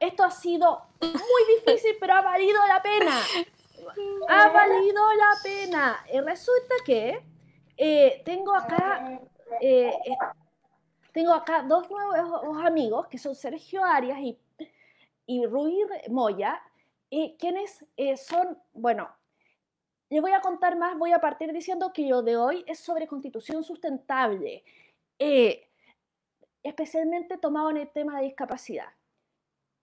esto ha sido muy difícil, pero ha valido la pena. Ha valido la pena. Y resulta que eh, tengo acá eh, eh, tengo acá dos nuevos amigos que son Sergio Arias y, y Ruiz Moya, quienes son, bueno, les voy a contar más, voy a partir diciendo que lo de hoy es sobre constitución sustentable, especialmente tomado en el tema de discapacidad.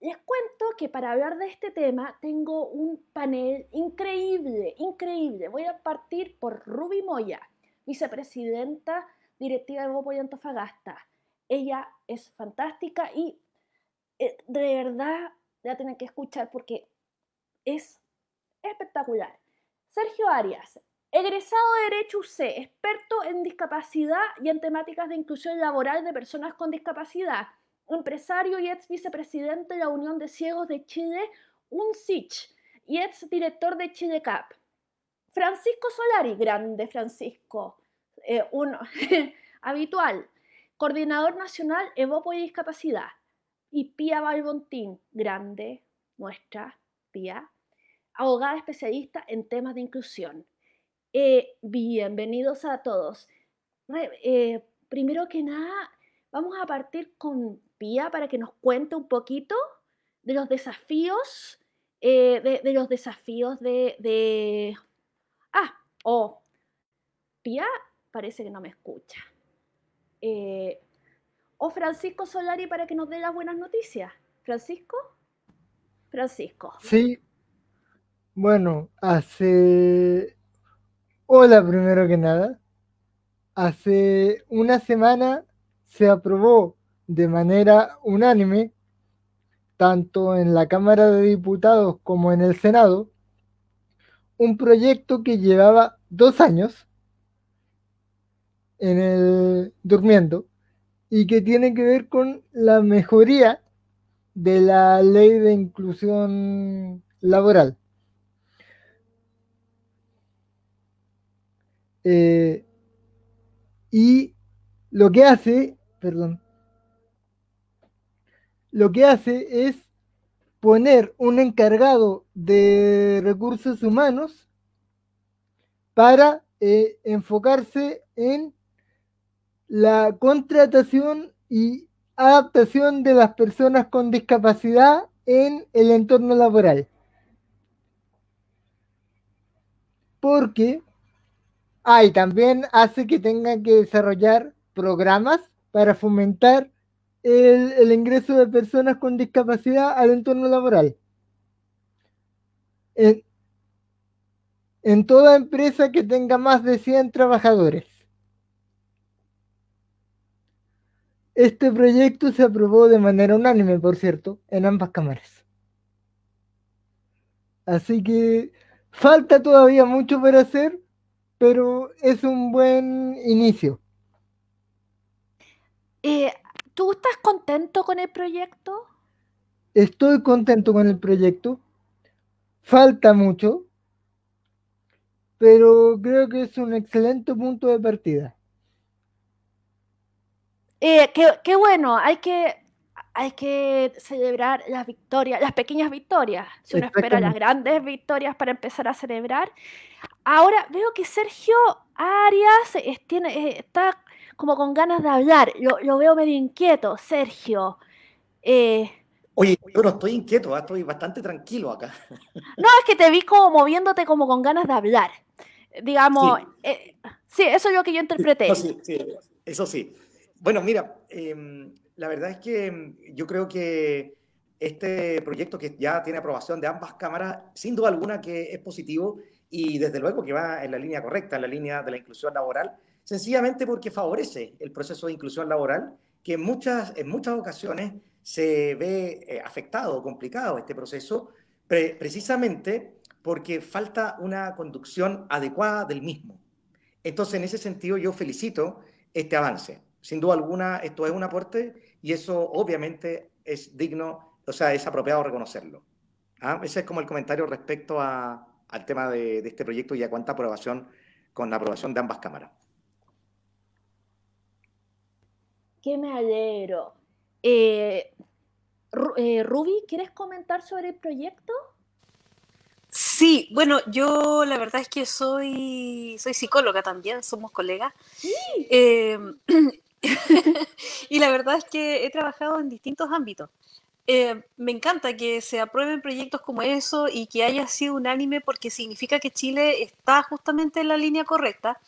Les cuento que para hablar de este tema tengo un panel increíble, increíble. Voy a partir por Ruby Moya, vicepresidenta directiva de Bopo y Antofagasta. Ella es fantástica y eh, de verdad la tienen que escuchar porque es espectacular. Sergio Arias, egresado de Derecho UC, experto en discapacidad y en temáticas de inclusión laboral de personas con discapacidad empresario y ex vicepresidente de la Unión de Ciegos de Chile, UNCICH, y ex director de Chile Cap. Francisco Solari, grande Francisco, eh, uno, habitual, coordinador nacional Evopo y Discapacidad. Y Pía Balbontín, grande, nuestra Pía, abogada especialista en temas de inclusión. Eh, bienvenidos a todos. Eh, primero que nada, vamos a partir con para que nos cuente un poquito de los desafíos, eh, de, los desafíos de, Ah, oh, Pía parece que no me escucha. Eh, o Francisco Solari para que nos dé las buenas noticias. Francisco. Francisco. Sí. Bueno, hace... Hola, primero que nada. Hace una semana se aprobó de manera unánime, tanto en la Cámara de Diputados como en el Senado, un proyecto que llevaba dos años en el durmiendo y que tiene que ver con la mejoría de la ley de inclusión laboral. Eh, y lo que hace, perdón, lo que hace es poner un encargado de recursos humanos para eh, enfocarse en la contratación y adaptación de las personas con discapacidad en el entorno laboral. Porque hay también hace que tengan que desarrollar programas para fomentar el, ingreso de personas con discapacidad al entorno laboral. En, en toda empresa que tenga más de 100 trabajadores. Este proyecto se aprobó de manera unánime, por cierto, en ambas cámaras. Así que falta todavía mucho por hacer, pero es un buen inicio. Eh, ¿Tú estás contento con el proyecto? Estoy contento con el proyecto. Falta mucho, pero creo que es un excelente punto de partida. Eh, qué, bueno, hay que, hay que celebrar las victorias, las pequeñas victorias. Si uno espera las grandes victorias para empezar a celebrar. Ahora veo que Sergio Arias tiene, eh, está como con ganas de hablar. Lo, veo medio inquieto, Sergio. Eh, Oye, yo no estoy inquieto, ¿ah? estoy bastante tranquilo acá. No, es que te vi como moviéndote como con ganas de hablar. Digamos, sí, eh, eso es lo que yo interpreté. eso sí. Bueno, mira, em, la verdad es que em, yo creo que este proyecto que ya tiene aprobación de ambas cámaras, sin duda alguna que es positivo y desde luego que va en la línea correcta, en la línea de la inclusión laboral sencillamente porque favorece el proceso de inclusión laboral, que en muchas, en muchas ocasiones se ve eh, afectado, complicado este proceso, precisamente porque falta una conducción adecuada del mismo. Entonces, en ese sentido, yo felicito este avance. Sin duda alguna, esto es un aporte y eso obviamente es digno, o sea, es apropiado reconocerlo. ¿Ah? Ese es como el comentario respecto a, al tema de este proyecto y a cuánta aprobación con la aprobación de ambas cámaras. Que me alegro. Eh, Eh, Ruby, ¿quieres comentar sobre el proyecto? Sí, bueno, yo la verdad es que soy, soy psicóloga también, somos colegas. Eh, y la verdad es que he trabajado en distintos ámbitos. Eh, me encanta que se aprueben proyectos como eso y que haya sido unánime porque significa que Chile está justamente en la línea correcta,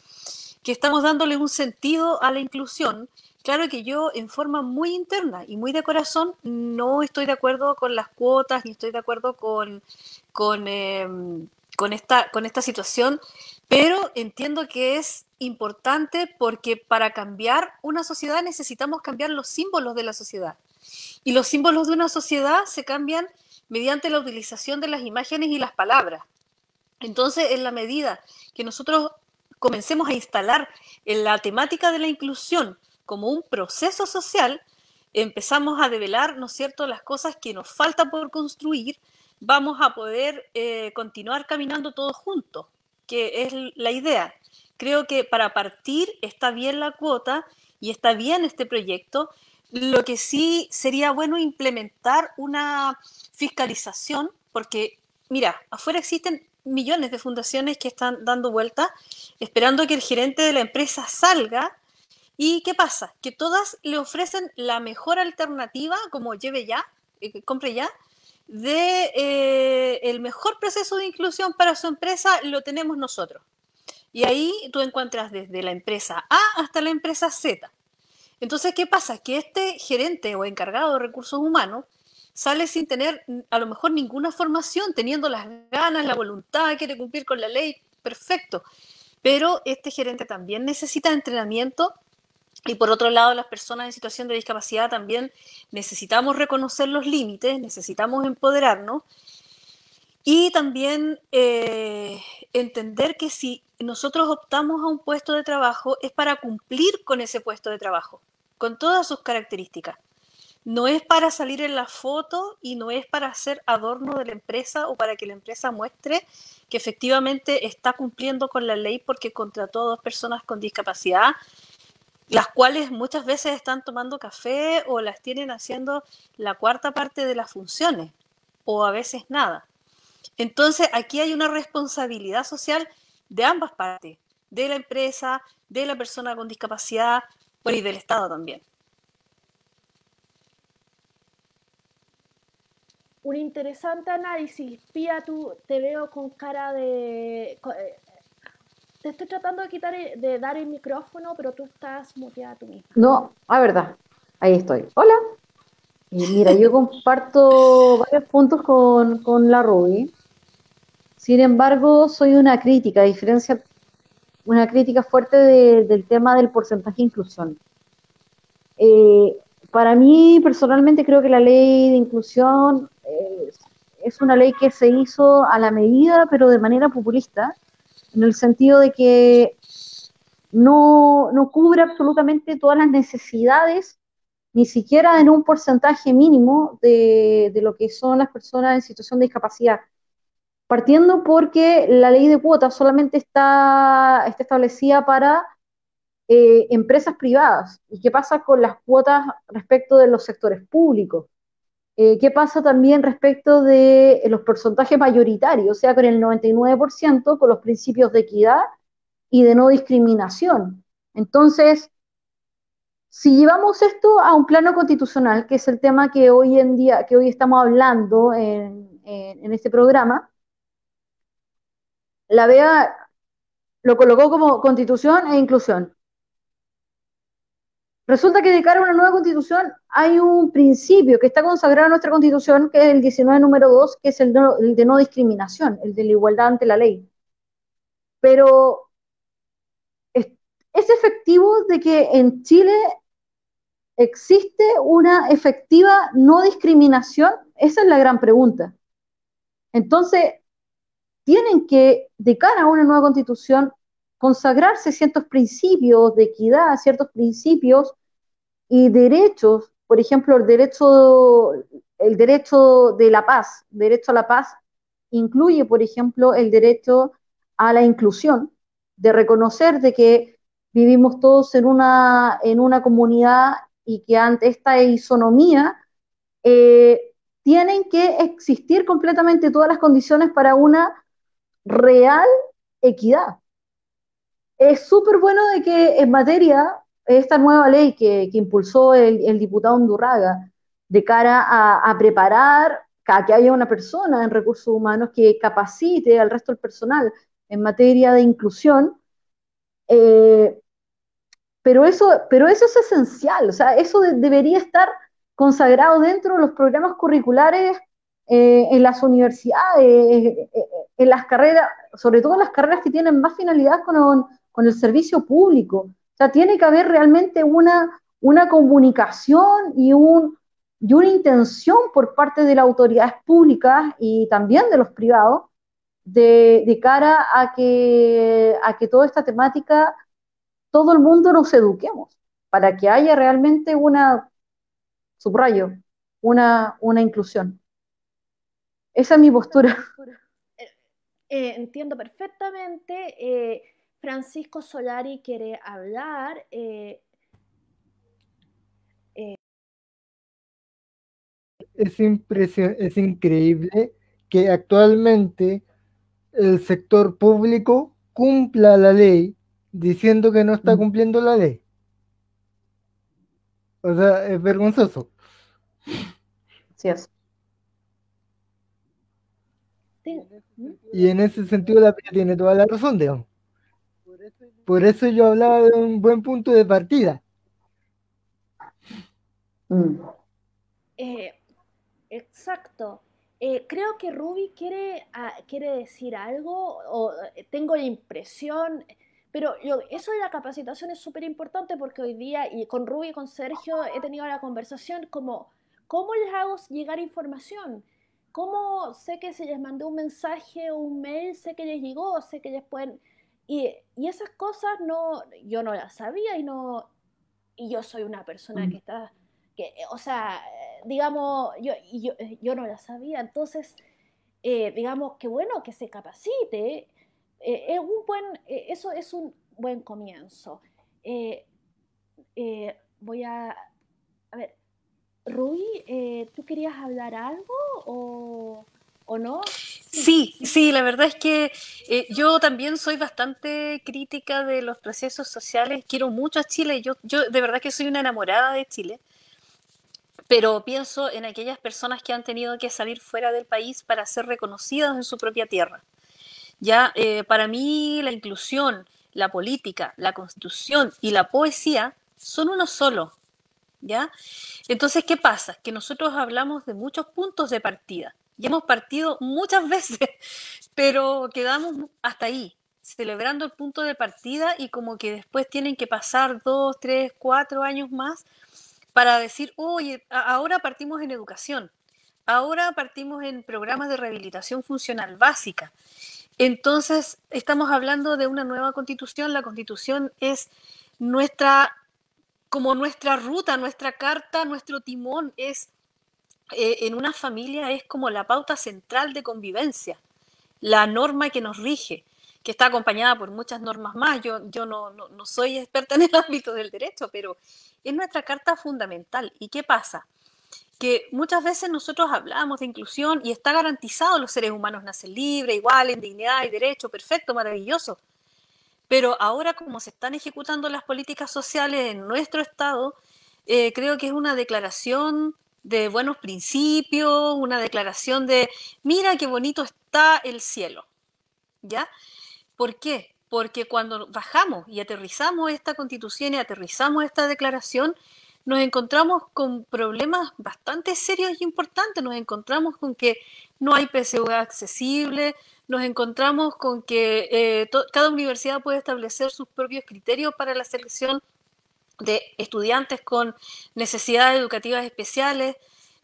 que estamos dándole un sentido a la inclusión Claro que yo en forma muy interna y muy de corazón no estoy de acuerdo con las cuotas ni estoy de acuerdo con, con, em, con, esta, con esta situación, pero entiendo que es importante porque para cambiar una sociedad necesitamos cambiar los símbolos de la sociedad. Y los símbolos de una sociedad se cambian mediante la utilización de las imágenes y las palabras. Entonces, en la medida que nosotros comencemos a instalar en la temática de la inclusión como un proceso social, empezamos a develar, ¿no es cierto?, las cosas que nos falta por construir, vamos a poder eh, continuar caminando todos juntos, que es la idea. Creo que para partir está bien la cuota y está bien este proyecto. Lo que sí sería bueno implementar una fiscalización, porque, mira, afuera existen millones de fundaciones que están dando vuelta, esperando que el gerente de la empresa salga ¿Y qué pasa? Que todas le ofrecen la mejor alternativa, como lleve ya, eh, compre ya, de eh, el mejor proceso de inclusión para su empresa lo tenemos nosotros. Y ahí tú encuentras desde la empresa A hasta la empresa Z. Entonces, ¿qué pasa? Que este gerente o encargado de recursos humanos sale sin tener a lo mejor ninguna formación, teniendo las ganas, la voluntad, quiere cumplir con la ley, perfecto. Pero este gerente también necesita entrenamiento y por otro lado, las personas en situación de discapacidad también necesitamos reconocer los límites, necesitamos empoderarnos y también eh, entender que si nosotros optamos a un puesto de trabajo es para cumplir con ese puesto de trabajo, con todas sus características. No es para salir en la foto y no es para hacer adorno de la empresa o para que la empresa muestre que efectivamente está cumpliendo con la ley porque contrató a dos personas con discapacidad las cuales muchas veces están tomando café o las tienen haciendo la cuarta parte de las funciones o a veces nada. Entonces aquí hay una responsabilidad social de ambas partes, de la empresa, de la persona con discapacidad y del Estado también. Un interesante análisis. Pía, tú te veo con cara de eh, te estoy tratando de quitar de dar el micrófono, pero tú estás muteada tú misma. No, a verdad. Ahí estoy. Hola. Y mira, yo comparto varios puntos con, la Ruby. Sin embargo, soy una crítica, a diferencia, una crítica fuerte del tema del porcentaje de inclusión. Eh, para mí, personalmente, creo que la ley de inclusión eh, es una ley que se hizo a la medida, pero de manera populista, en el sentido de que no, cubre absolutamente todas las necesidades, ni siquiera en un porcentaje mínimo de, lo que son las personas en situación de discapacidad. Partiendo porque la ley de cuotas solamente está, está establecida para eh, empresas privadas. ¿Y qué pasa con las cuotas respecto de los sectores públicos? Eh, ¿Qué pasa también respecto de los porcentajes mayoritarios, o sea, con el 99%, con los principios de equidad y de no discriminación? Entonces, si llevamos esto a un plano constitucional, que es el tema que hoy en día, que hoy estamos hablando en, en este programa, la BEA lo colocó como constitución e inclusión. Resulta que de cara a una nueva constitución hay un principio que está consagrado en nuestra constitución, que es el 19 número 2, que es el, de no discriminación, el de la igualdad ante la ley. Pero es, es efectivo de que en Chile existe una efectiva no discriminación, esa es la gran pregunta. Entonces, tienen que, de cara a una nueva constitución, consagrarse ciertos principios de equidad, ciertos principios y derechos, por ejemplo, el derecho, el derecho de la paz, derecho a la paz incluye, por ejemplo, el derecho a la inclusión, de reconocer de que vivimos todos en una, en una comunidad y que ante esta isonomía eh, tienen que existir completamente todas las condiciones para una real equidad. Es súper bueno de que en materia, esta nueva ley que, impulsó el, diputado Undurraga, de cara a, preparar, a que haya una persona en recursos humanos que capacite al resto del personal en materia de inclusión, eh, pero, eso, pero eso es esencial, o sea, eso debería estar consagrado dentro de los programas curriculares eh, en las universidades, eh, en las carreras, sobre todo en las carreras que tienen más finalidad con, con el servicio público. O sea, tiene que haber realmente una, una comunicación y, un, y una intención por parte de las autoridades públicas y también de los privados de, cara a que, a que toda esta temática, todo el mundo nos eduquemos, para que haya realmente una, subrayo, una, una inclusión. Esa es mi postura. Eh, entiendo perfectamente. Eh, Francisco Solari quiere hablar. Eh, eh, es, es increíble que actualmente el sector público cumpla la ley diciendo que no está cumpliendo la ley. O sea, es vergonzoso. Sí es. Y en ese sentido la tiene toda la razón, digamos. Por eso yo hablaba de un buen punto de partida. Mm. Eh, exacto. Eh, creo que Ruby quiere, ah, quiere decir algo, o eh, tengo la impresión, pero eso de la capacitación es súper importante porque hoy día, y con Ruby y con Sergio, he tenido la conversación como, ¿cómo les hago llegar información? ¿Cómo sé que si les mandé un mensaje o un mail, sé que les llegó, sé que les pueden y, esas cosas no, yo no las sabía y no, y yo soy una persona que está, que, o sea, digamos, yo, yo, yo no las sabía, entonces, eh, digamos, que bueno que se capacite, eh, es un buen, eh, eso es un buen comienzo. voy a, a ver, Rui, ¿tú querías hablar algo o, o no? Sí, sí, la verdad es que eh, yo también soy bastante crítica de los procesos sociales. Quiero mucho a Chile. Yo, yo de verdad que soy una enamorada de Chile. Pero pienso en aquellas personas que han tenido que salir fuera del país para ser reconocidas en su propia tierra. Ya, eh, para mí la inclusión, la política, la constitución y la poesía son uno solo. ¿Ya? Entonces, ¿qué pasa? Que nosotros hablamos de muchos puntos de partida y hemos partido muchas veces, pero quedamos hasta ahí, celebrando el punto de partida y como que después tienen que pasar dos, tres, cuatro años más para decir, oye, ahora partimos en educación, ahora partimos en programas de rehabilitación funcional básica. Entonces, estamos hablando de una nueva constitución. La constitución es nuestra, como nuestra ruta, nuestra carta, nuestro timón, es eh, en una familia es como la pauta central de convivencia, la norma que nos rige, que está acompañada por muchas normas más. Yo, yo no, no, soy experta en el ámbito del derecho, pero es nuestra carta fundamental. ¿Y qué pasa? Que muchas veces nosotros hablamos de inclusión y está garantizado los seres humanos nacen libres, iguales, en dignidad y derecho, perfecto, maravilloso. Pero ahora como se están ejecutando las políticas sociales en nuestro Estado, eh, creo que es una declaración de buenos principios, una declaración de, mira qué bonito está el cielo. ¿Ya? ¿Por qué? Porque cuando bajamos y aterrizamos esta constitución y aterrizamos esta declaración, nos encontramos con problemas bastante serios y importantes. Nos encontramos con que no hay PSU accesible, nos encontramos con que eh, cada universidad puede establecer sus propios criterios para la selección de estudiantes con necesidades educativas especiales.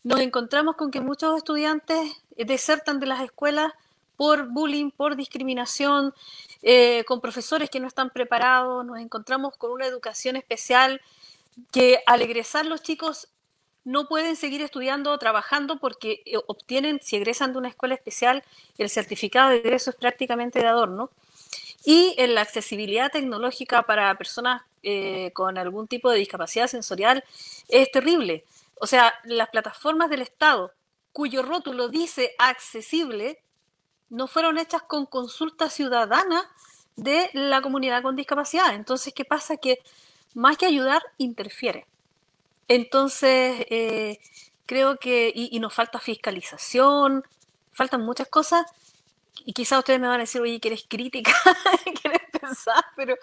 Nos encontramos con que muchos estudiantes desertan de las escuelas por bullying, por discriminación, eh, con profesores que no están preparados. Nos encontramos con una educación especial que al egresar los chicos no pueden seguir estudiando o trabajando porque eh, obtienen, si egresan de una escuela especial, el certificado de egreso es prácticamente de adorno. Y en la accesibilidad tecnológica para personas eh, con algún tipo de discapacidad sensorial es terrible. O sea, las plataformas del Estado cuyo rótulo dice accesible no fueron hechas con consulta ciudadana de la comunidad con discapacidad. Entonces, ¿qué pasa? Que más que ayudar, interfiere. Entonces, eh, creo que, y, nos falta fiscalización, faltan muchas cosas, y quizás ustedes me van a decir, oye, que eres crítica, que eres pero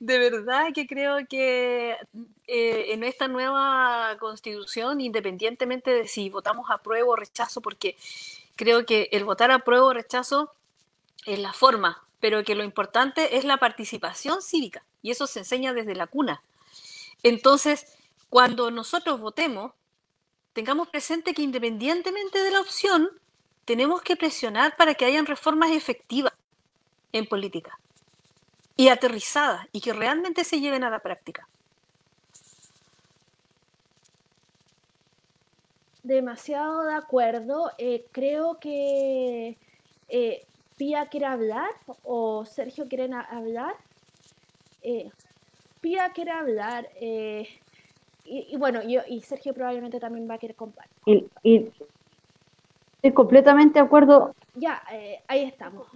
de verdad que creo que eh, en esta nueva constitución, independientemente de si votamos a prueba o rechazo, porque creo que el votar a prueba o rechazo es la forma, pero que lo importante es la participación cívica, y eso se enseña desde la cuna. Entonces, cuando nosotros votemos, tengamos presente que independientemente de la opción, tenemos que presionar para que hayan reformas efectivas en política y aterrizadas y que realmente se lleven a la práctica. Demasiado de acuerdo. Eh, creo que eh, Pía quiere hablar o Sergio quieren hablar. Eh, Pía quiere hablar. Eh, y, bueno, yo, y Sergio probablemente también va a querer compartir. Y, estoy completamente de acuerdo. Ya, eh, ahí estamos.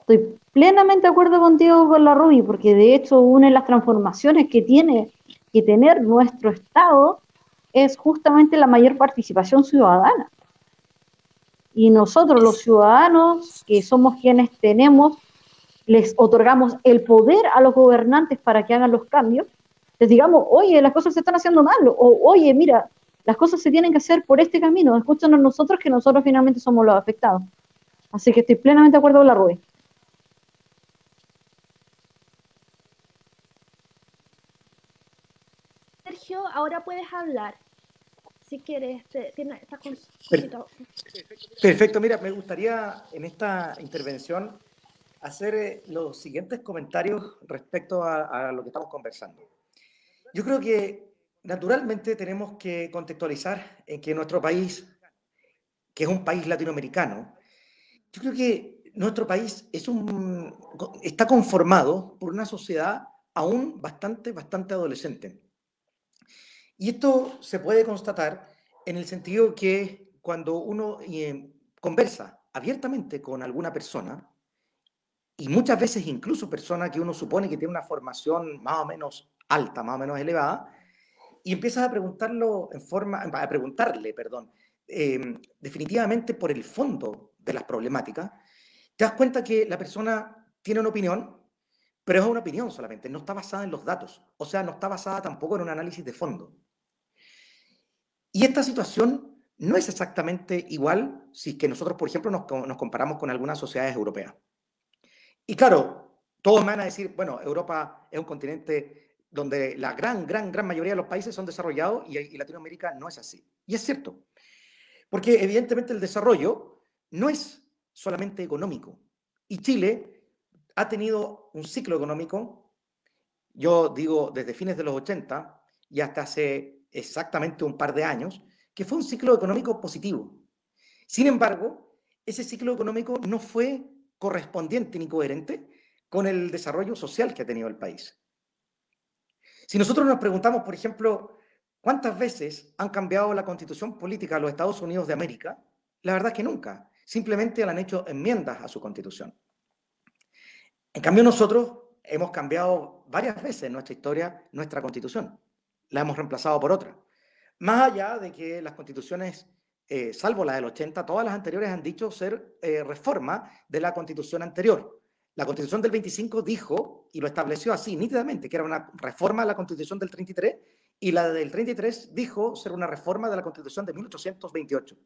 Estoy plenamente de acuerdo contigo con la Ruby, porque de hecho una de las transformaciones que tiene que tener nuestro Estado es justamente la mayor participación ciudadana. Y nosotros los ciudadanos, que somos quienes tenemos, les otorgamos el poder a los gobernantes para que hagan los cambios, les digamos, oye, las cosas se están haciendo mal, o oye, mira, las cosas se tienen que hacer por este camino, escúchanos nosotros que nosotros finalmente somos los afectados. Así que estoy plenamente de acuerdo con la Rubí. Sergio, ahora puedes hablar. Si quieres, tiene, Perfecto, mira, me gustaría en esta intervención hacer eh, los siguientes comentarios respecto a lo que estamos conversando. Yo creo que naturalmente tenemos que contextualizar en que nuestro país, que es un país latinoamericano, yo creo que nuestro país es un, está conformado por una sociedad aún bastante, bastante adolescente. Y esto se puede constatar en el sentido que cuando uno eh, conversa abiertamente con alguna persona, y muchas veces incluso persona que uno supone que tiene una formación más o menos alta, más o menos elevada, y empiezas a preguntarlo en forma, a preguntarle, perdón, em, definitivamente por el fondo de las problemáticas, te das cuenta que la persona tiene una opinión, pero es una opinión solamente, no está basada en los datos, o sea, no está basada tampoco en un análisis de fondo. Y esta situación no es exactamente igual si que nosotros, por ejemplo, nos, nos comparamos con algunas sociedades europeas. Y claro, todos van a decir, bueno, Europa es un continente donde la gran, gran, gran mayoría de los países son desarrollados y, Latinoamérica no es así. Y es cierto, porque evidentemente el desarrollo no es solamente económico. Y Chile ha tenido un ciclo económico, yo digo desde fines de los 80 y hasta hace exactamente un par de años, que fue un ciclo económico positivo. Sin embargo, ese ciclo económico no fue correspondiente ni coherente con el desarrollo social que ha tenido el país. Si nosotros nos preguntamos, por ejemplo, cuántas veces han cambiado la constitución política de los Estados Unidos de América, la verdad es que nunca. Simplemente le han hecho enmiendas a su constitución. En cambio, nosotros hemos cambiado varias veces en nuestra historia nuestra constitución. La hemos reemplazado por otra. Más allá de que las constituciones, eh, salvo la del 80, todas las anteriores han dicho ser eh, reforma de la constitución anterior. La constitución del 25 dijo, y lo estableció así nítidamente, que era una reforma de la constitución del 33, y la del 33 dijo ser una reforma de la constitución de 1828.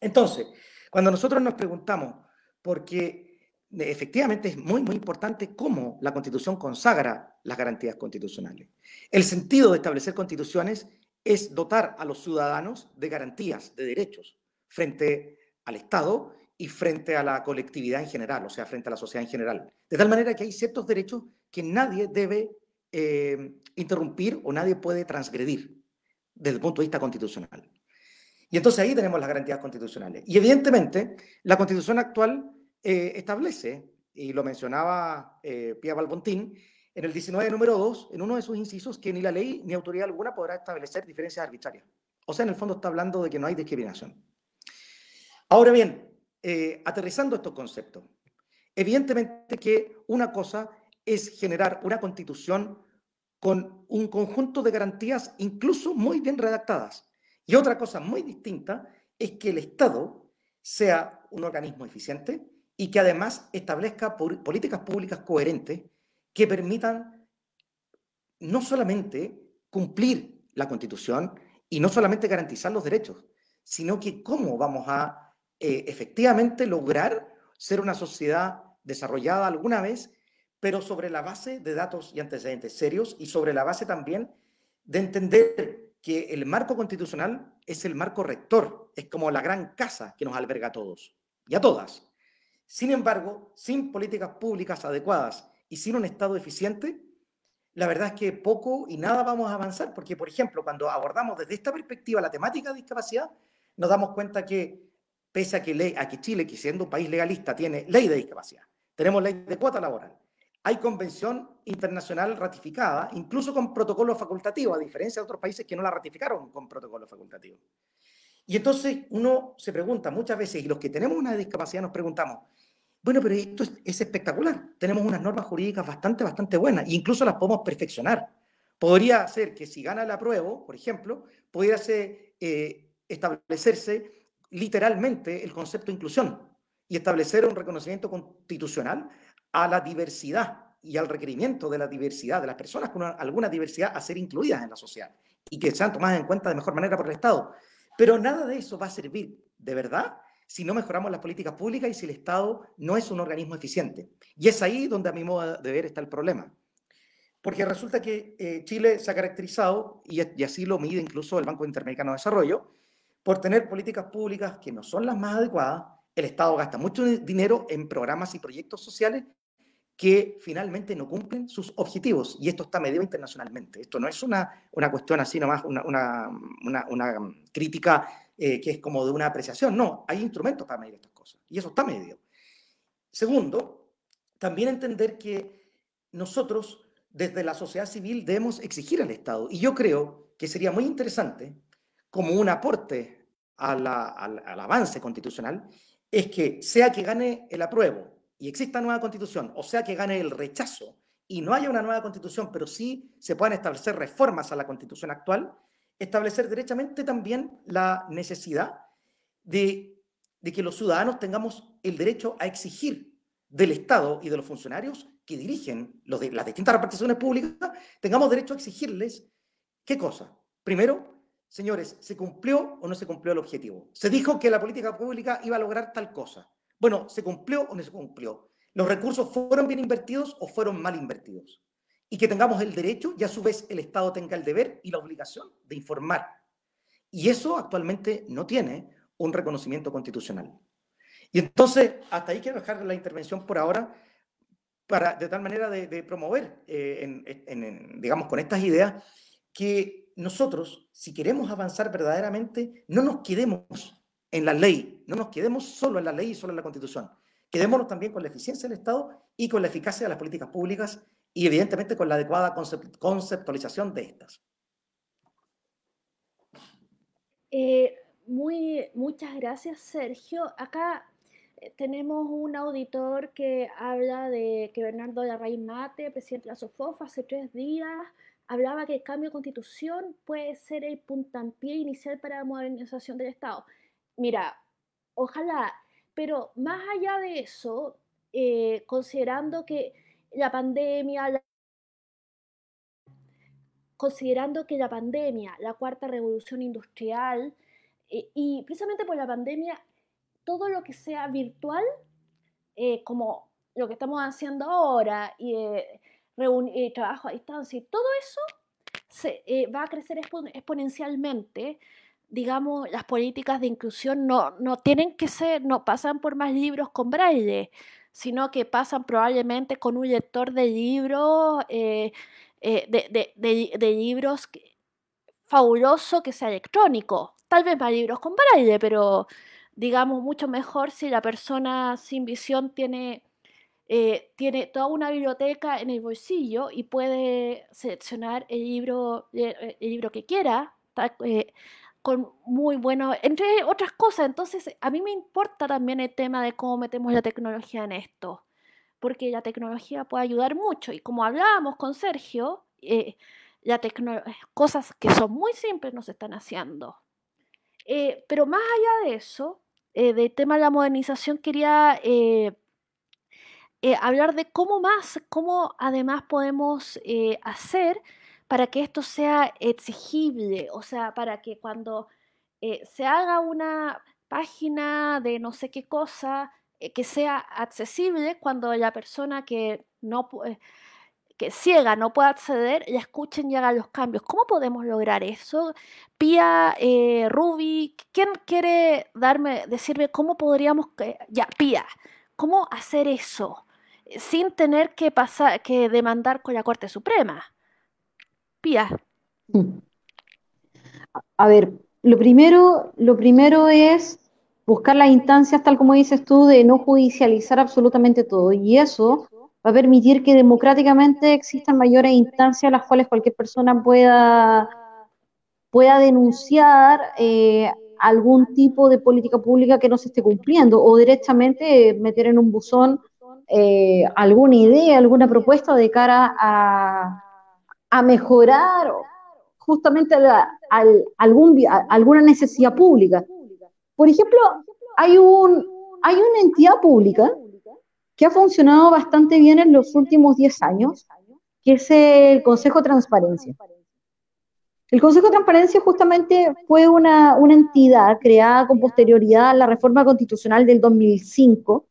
Entonces, cuando nosotros nos preguntamos, porque efectivamente es muy, muy importante cómo la constitución consagra las garantías constitucionales. El sentido de establecer constituciones es dotar a los ciudadanos de garantías, de derechos, frente al Estado y frente a la colectividad en general, o sea, frente a la sociedad en general. De tal manera que hay ciertos derechos que nadie debe eh, interrumpir o nadie puede transgredir desde el punto de vista constitucional. Y entonces ahí tenemos las garantías constitucionales. Y evidentemente, la constitución actual eh, establece, y lo mencionaba eh, Pia Balbontín, en el 19 número 2, en uno de sus incisos, que ni la ley ni autoridad alguna podrá establecer diferencias arbitrarias O sea, en el fondo está hablando de que no hay discriminación. Ahora bien, eh, aterrizando estos conceptos, evidentemente que una cosa es generar una constitución con un conjunto de garantías incluso muy bien redactadas. Y otra cosa muy distinta es que el Estado sea un organismo eficiente y que además establezca políticas públicas coherentes que permitan no solamente cumplir la Constitución y no solamente garantizar los derechos, sino que cómo vamos a eh, efectivamente lograr ser una sociedad desarrollada alguna vez, pero sobre la base de datos y antecedentes serios y sobre la base también de entender que el marco constitucional es el marco rector, es como la gran casa que nos alberga a todos y a todas. Sin embargo, sin políticas públicas adecuadas y sin un Estado eficiente, la verdad es que poco y nada vamos a avanzar, porque, por ejemplo, cuando abordamos desde esta perspectiva la temática de discapacidad, nos damos cuenta que, pese a que, ley, a que Chile, que siendo un país legalista, tiene ley de discapacidad, tenemos ley de cuota laboral, hay convención internacional ratificada, incluso con protocolo facultativo, a diferencia de otros países que no la ratificaron con protocolo facultativo. Y entonces uno se pregunta muchas veces, y los que tenemos una discapacidad nos preguntamos, bueno, pero esto es, espectacular. Tenemos unas normas jurídicas bastante, bastante buenas e incluso las podemos perfeccionar. Podría ser que si gana el apruebo, por ejemplo, pudiera eh, establecerse literalmente el concepto inclusión y establecer un reconocimiento constitucional a la diversidad y al requerimiento de la diversidad de las personas con alguna diversidad a ser incluidas en la sociedad y que sean tomadas en cuenta de mejor manera por el Estado. Pero nada de eso va a servir de verdad si no mejoramos las políticas públicas y si el Estado no es un organismo eficiente. Y es ahí donde a mi modo de ver está el problema. Porque resulta que eh, Chile se ha caracterizado, y, y así lo mide incluso el Banco Interamericano de Desarrollo, por tener políticas públicas que no son las más adecuadas. El Estado gasta mucho dinero en programas y proyectos sociales que finalmente no cumplen sus objetivos. Y esto está medido internacionalmente. Esto no es una, una cuestión así nomás, una, una, una, crítica eh, que es como de una apreciación. No, hay instrumentos para medir estas cosas y eso está medido. Segundo, también entender que nosotros desde la sociedad civil debemos exigir al Estado y yo creo que sería muy interesante como un aporte al, al avance constitucional es que sea que gane el apruebo y exista nueva constitución, o sea que gane el rechazo y no haya una nueva constitución, pero sí se puedan establecer reformas a la constitución actual, establecer derechamente también la necesidad de, que los ciudadanos tengamos el derecho a exigir del Estado y de los funcionarios que dirigen de, las distintas reparticiones públicas, tengamos derecho a exigirles qué cosa. Primero, señores, ¿se cumplió o no se cumplió el objetivo? Se dijo que la política pública iba a lograr tal cosa. Bueno, ¿se cumplió o no se cumplió? ¿Los recursos fueron bien invertidos o fueron mal invertidos? y que tengamos el derecho y a su vez el Estado tenga el deber y la obligación de informar. Y eso actualmente no tiene un reconocimiento constitucional. Y entonces, hasta ahí quiero dejar la intervención por ahora, para, de tal manera de, promover, eh, digamos, con estas ideas, que nosotros, si queremos avanzar verdaderamente, no nos quedemos en la ley, no nos quedemos solo en la ley y solo en la constitución. Quedémonos también con la eficiencia del Estado y con la eficacia de las políticas públicas y evidentemente con la adecuada conceptualización de estas. Eh, muy, muchas gracias, Sergio. Acá eh, tenemos un auditor que habla de que Bernardo Larraín Mate, presidente de la SOFOF, hace tres días hablaba que el cambio de constitución puede ser el puntapié inicial para la modernización del Estado. Mira, ojalá, pero más allá de eso, eh, considerando que la pandemia, considerando que la pandemia, la cuarta revolución industrial, eh, y precisamente por la pandemia, todo lo que sea virtual, eh, como lo que estamos haciendo ahora, y eh, trabajo a distancia, y todo eso se, va a crecer exponencialmente. Digamos, las políticas de inclusión no, no tienen que ser, no pasan por más libros con braille sino que pasan probablemente con un lector de libros, eh, eh, de, libros fabuloso que sea electrónico. Tal vez más libros con braille, pero digamos mucho mejor si la persona sin visión tiene, eh, tiene toda una biblioteca en el bolsillo y puede seleccionar el libro, el libro que quiera, con muy buenos, entre otras cosas. Entonces, a mí me importa también el tema de cómo metemos la tecnología en esto, porque la tecnología puede ayudar mucho. Y como hablábamos con Sergio, eh, la cosas que son muy simples nos están haciendo. Eh, pero más allá de eso, eh, del tema de la modernización, quería hablar de cómo más, cómo además podemos hacer para que esto sea exigible, o sea, para que cuando eh, se haga una página de no sé qué cosa, eh, que sea accesible cuando la persona que no que ciega no pueda acceder, la escuchen y hagan los cambios. ¿Cómo podemos lograr eso? Pía, eh, Ruby, ¿quién quiere darme, decirme cómo podríamos, ya, Pía, cómo hacer eso sin tener que pasar, que demandar con la Corte Suprema? Pía. A ver, lo primero, lo primero es buscar las instancias, tal como dices tú, de no judicializar absolutamente todo. Y eso va a permitir que democráticamente existan mayores instancias a las cuales cualquier persona pueda, pueda denunciar eh, algún tipo de política pública que no se esté cumpliendo o directamente meter en un buzón eh, alguna idea, alguna propuesta de cara a a mejorar justamente algún, alguna necesidad pública. Por ejemplo, hay, un, hay una entidad pública que ha funcionado bastante bien en los últimos 10 años, que es el Consejo de Transparencia. El Consejo de Transparencia justamente fue una, una entidad creada con posterioridad a la reforma constitucional del 2005,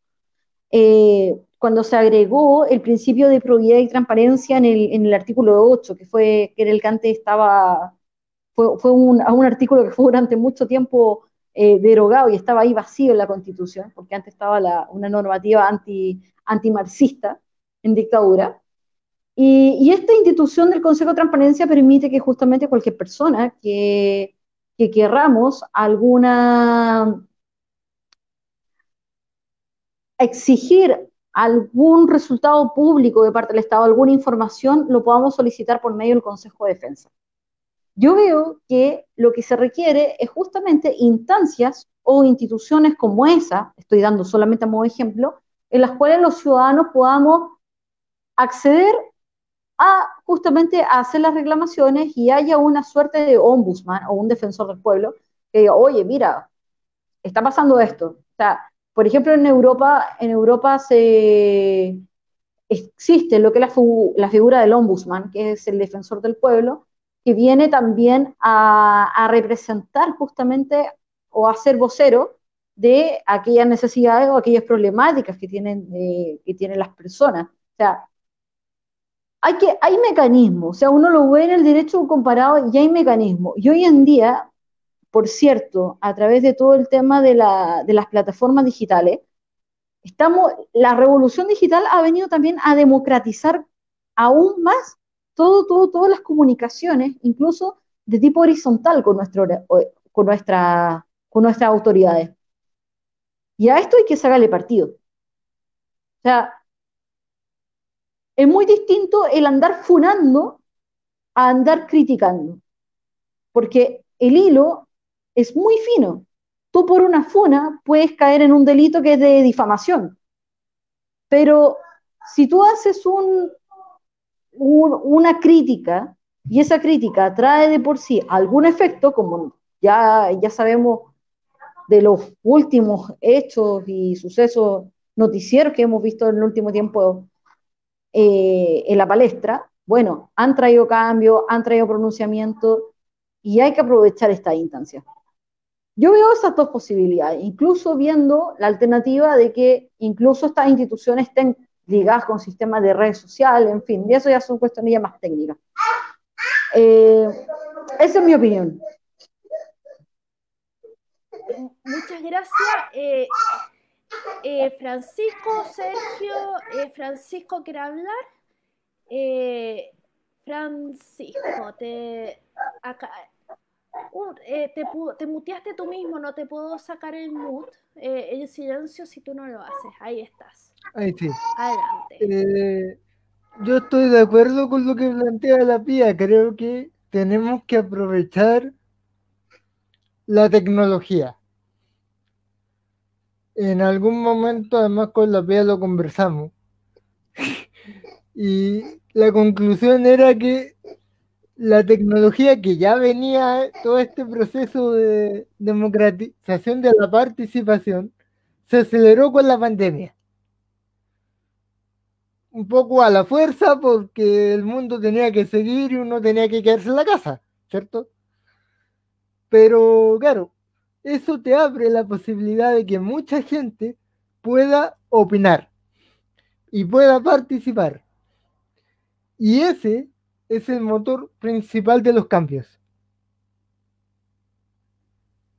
eh, cuando se agregó el principio de probidad y transparencia en el, en el artículo 8, que fue que el que antes estaba, fue, fue un, un, artículo que fue durante mucho tiempo eh, derogado y estaba ahí vacío en la Constitución, porque antes estaba la, una normativa anti, antimarxista en dictadura. Y, y, esta institución del Consejo de Transparencia permite que justamente cualquier persona que, que querramos alguna exigir algún resultado público de parte del Estado, alguna información, lo podamos solicitar por medio del Consejo de Defensa. Yo veo que lo que se requiere es justamente instancias o instituciones como esa, estoy dando solamente de ejemplo, en las cuales los ciudadanos podamos acceder a justamente a hacer las reclamaciones y haya una suerte de ombudsman o un defensor del pueblo que diga, oye, mira, está pasando esto. O sea, por ejemplo, en Europa, en Europa se existe lo que es la, figura del ombudsman, que es el defensor del pueblo, que viene también a, representar justamente o a ser vocero de aquellas necesidades o aquellas problemáticas que tienen, eh, que tienen las personas. O sea, hay, que, hay mecanismos, o sea, uno lo ve en el derecho comparado y hay mecanismos. Y hoy en día por cierto, a través de todo el tema de, las plataformas digitales, estamos, la revolución digital ha venido también a democratizar aún más todo, todo, todas las comunicaciones, incluso de tipo horizontal con, nuestro, con, nuestra, con nuestras autoridades. Y a esto hay que sacarle partido. O sea, es muy distinto el andar funando a andar criticando. Porque el hilo es muy fino. Tú por una funa puedes caer en un delito que es de difamación. Pero si tú haces un, una crítica y esa crítica trae de por sí algún efecto, como ya, ya sabemos de los últimos hechos y sucesos noticieros que hemos visto en el último tiempo eh, en la palestra, bueno, han traído cambio, han traído pronunciamiento y hay que aprovechar esta instancia. Yo veo esas dos posibilidades, incluso viendo la alternativa de que incluso estas instituciones estén ligadas con sistemas de redes sociales, en fin, y eso ya son cuestiones ya más técnicas. Eh, esa es mi opinión. Muchas gracias. Eh, eh, Francisco, Sergio, Francisco quiere hablar. Francisco, te acá, eh, te, te, muteaste tú mismo, no te puedo sacar el mute, eh, el silencio si tú no lo haces. Ahí estás. Ahí sí. Adelante. Eh, yo estoy de acuerdo con lo que plantea la PIA. Creo que tenemos que aprovechar la tecnología. En algún momento, además, con la PEA lo conversamos. y la conclusión era que la tecnología que ya venía, todo este proceso de democratización de la participación, se aceleró con la pandemia. Un poco a la fuerza porque el mundo tenía que seguir y uno tenía que quedarse en la casa, ¿cierto? Pero claro, eso te abre la posibilidad de que mucha gente pueda opinar y pueda participar. Y ese es el motor principal de los cambios.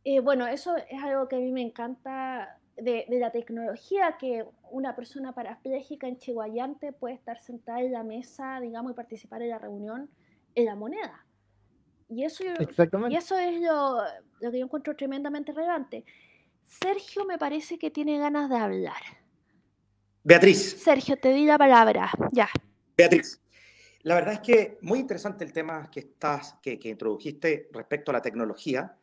Eh, bueno, eso es algo que a mí me encanta de, la tecnología, que una persona parapléjica en Chihuayante puede estar sentada en la mesa, digamos, y participar en la reunión en la moneda. Y eso, y eso es lo, lo que yo encuentro tremendamente relevante. Sergio me parece que tiene ganas de hablar. Beatriz. Sergio, te di la palabra. Ya. Beatriz. La verdad es que muy interesante el tema que, estás, que, que introdujiste respecto a la tecnología,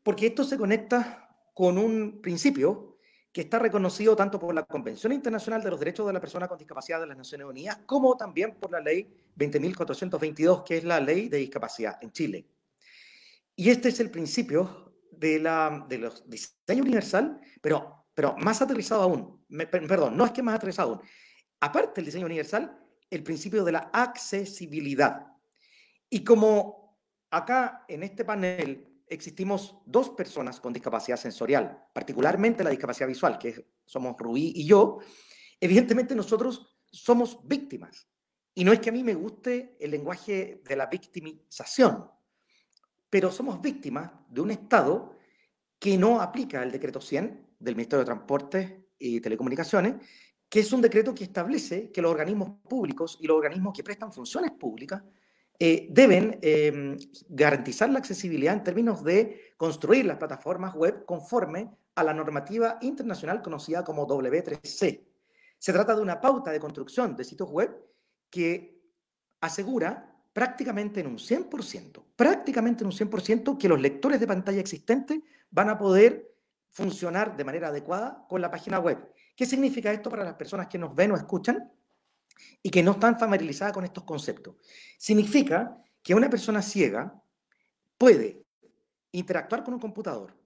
porque esto se conecta con un principio que está reconocido tanto por la Convención Internacional de los Derechos de la Persona con Discapacidad de las Naciones Unidas, como también por la Ley 20.422, que es la Ley de Discapacidad en Chile. Y este es el principio de, la, de los diseño universal, pero, pero más aterrizado aún. perdón, no es que más aterrizado aún. Aparte del diseño universal, el principio de la accesibilidad. Y como acá en este panel existimos dos personas con discapacidad sensorial, particularmente la discapacidad visual, que somos Rubí y yo, evidentemente nosotros somos víctimas. Y no es que a mí me guste el lenguaje de la victimización, pero somos víctimas de un Estado que no aplica el decreto 100 del Ministerio de Transporte y Telecomunicaciones, que es un decreto que establece que los organismos públicos y los organismos que prestan funciones públicas eh, deben em, garantizar la accesibilidad en términos de construir las plataformas web conforme a la normativa internacional conocida como W3C. Se trata de una pauta de construcción de sitios web que asegura prácticamente en un 100%, prácticamente en un 100% que los lectores de pantalla existentes van a poder funcionar de manera adecuada con la página web. ¿Qué significa esto para las personas que nos ven o escuchan y que no están familiarizadas con estos conceptos? Significa que una persona ciega puede interactuar con un computador,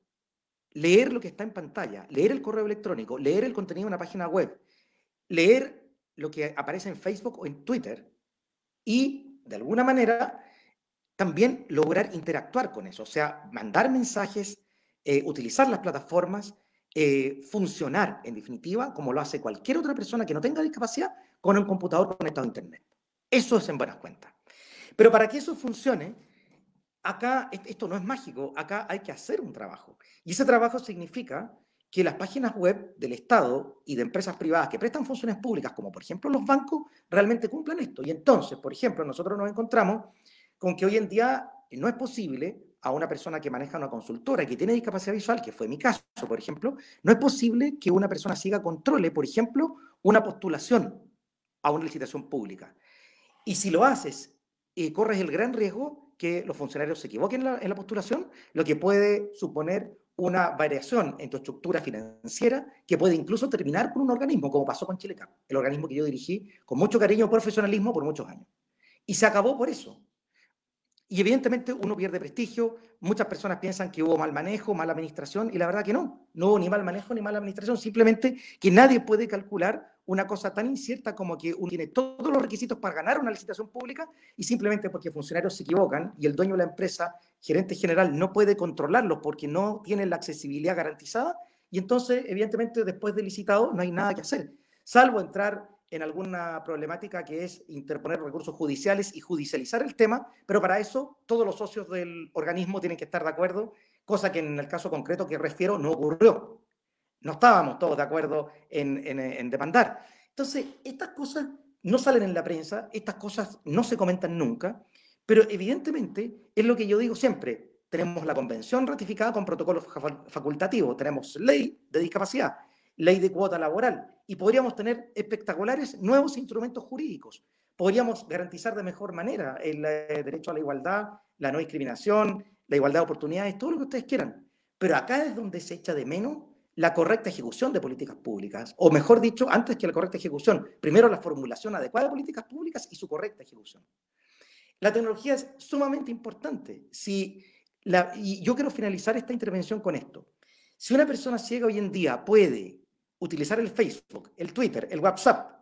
leer lo que está en pantalla, leer el correo electrónico, leer el contenido de una página web, leer lo que aparece en Facebook o en Twitter y, de alguna manera, también lograr interactuar con eso, o sea, mandar mensajes, eh, utilizar las plataformas eh, funcionar, en definitiva, como lo hace cualquier otra persona que no tenga discapacidad con un computador conectado a Internet. Eso es en buenas cuentas. Pero para que eso funcione, acá esto no es mágico, acá hay que hacer un trabajo. Y ese trabajo significa que las páginas web del Estado y de empresas privadas que prestan funciones públicas, como por ejemplo los bancos, realmente cumplan esto. Y entonces, por ejemplo, nosotros nos encontramos con que hoy en día no es posible a una persona que maneja una consultora que tiene discapacidad visual, que fue mi caso, por ejemplo, no es posible que una persona siga controle, por ejemplo, una postulación a una licitación pública. Y si lo haces, eh, corres el gran riesgo que los funcionarios se equivoquen en la, postulación, lo que puede suponer una variación en tu estructura financiera que puede incluso terminar con un organismo, como pasó con Chilecap, el organismo que yo dirigí con mucho cariño y profesionalismo por muchos años. Y se acabó por eso, y evidentemente uno pierde prestigio, muchas personas piensan que hubo mal manejo, mala administración, y la verdad que no, no hubo ni mal manejo ni mala administración, simplemente que nadie puede calcular una cosa tan incierta como que uno tiene todos los requisitos para ganar una licitación pública y simplemente porque funcionarios se equivocan y el dueño de la empresa, gerente general, no puede controlarlos porque no tiene la accesibilidad garantizada, y entonces, evidentemente, después de licitado no hay nada que hacer, salvo entrar en alguna problemática que es interponer recursos judiciales y judicializar el tema, pero para eso todos los socios del organismo tienen que estar de acuerdo, cosa que en el caso concreto que refiero no ocurrió. No estábamos todos de acuerdo en, en, demandar. Entonces, estas cosas no salen en la prensa, estas cosas no se comentan nunca, pero evidentemente es lo que yo digo siempre. Tenemos la convención ratificada con protocolos facultativos, tenemos ley de discapacidad, ley de cuota laboral, y podríamos tener espectaculares nuevos instrumentos jurídicos. Podríamos garantizar de mejor manera el eh, derecho a la igualdad, la no discriminación, la igualdad de oportunidades, todo lo que ustedes quieran. Pero acá es donde se echa de menos la correcta ejecución de políticas públicas, o mejor dicho, antes que la correcta ejecución, primero la formulación adecuada de políticas públicas y su correcta ejecución. La tecnología es sumamente importante. Si la, y yo quiero finalizar esta intervención con esto. Si una persona ciega hoy en día puede utilizar el Facebook, el Twitter, el WhatsApp,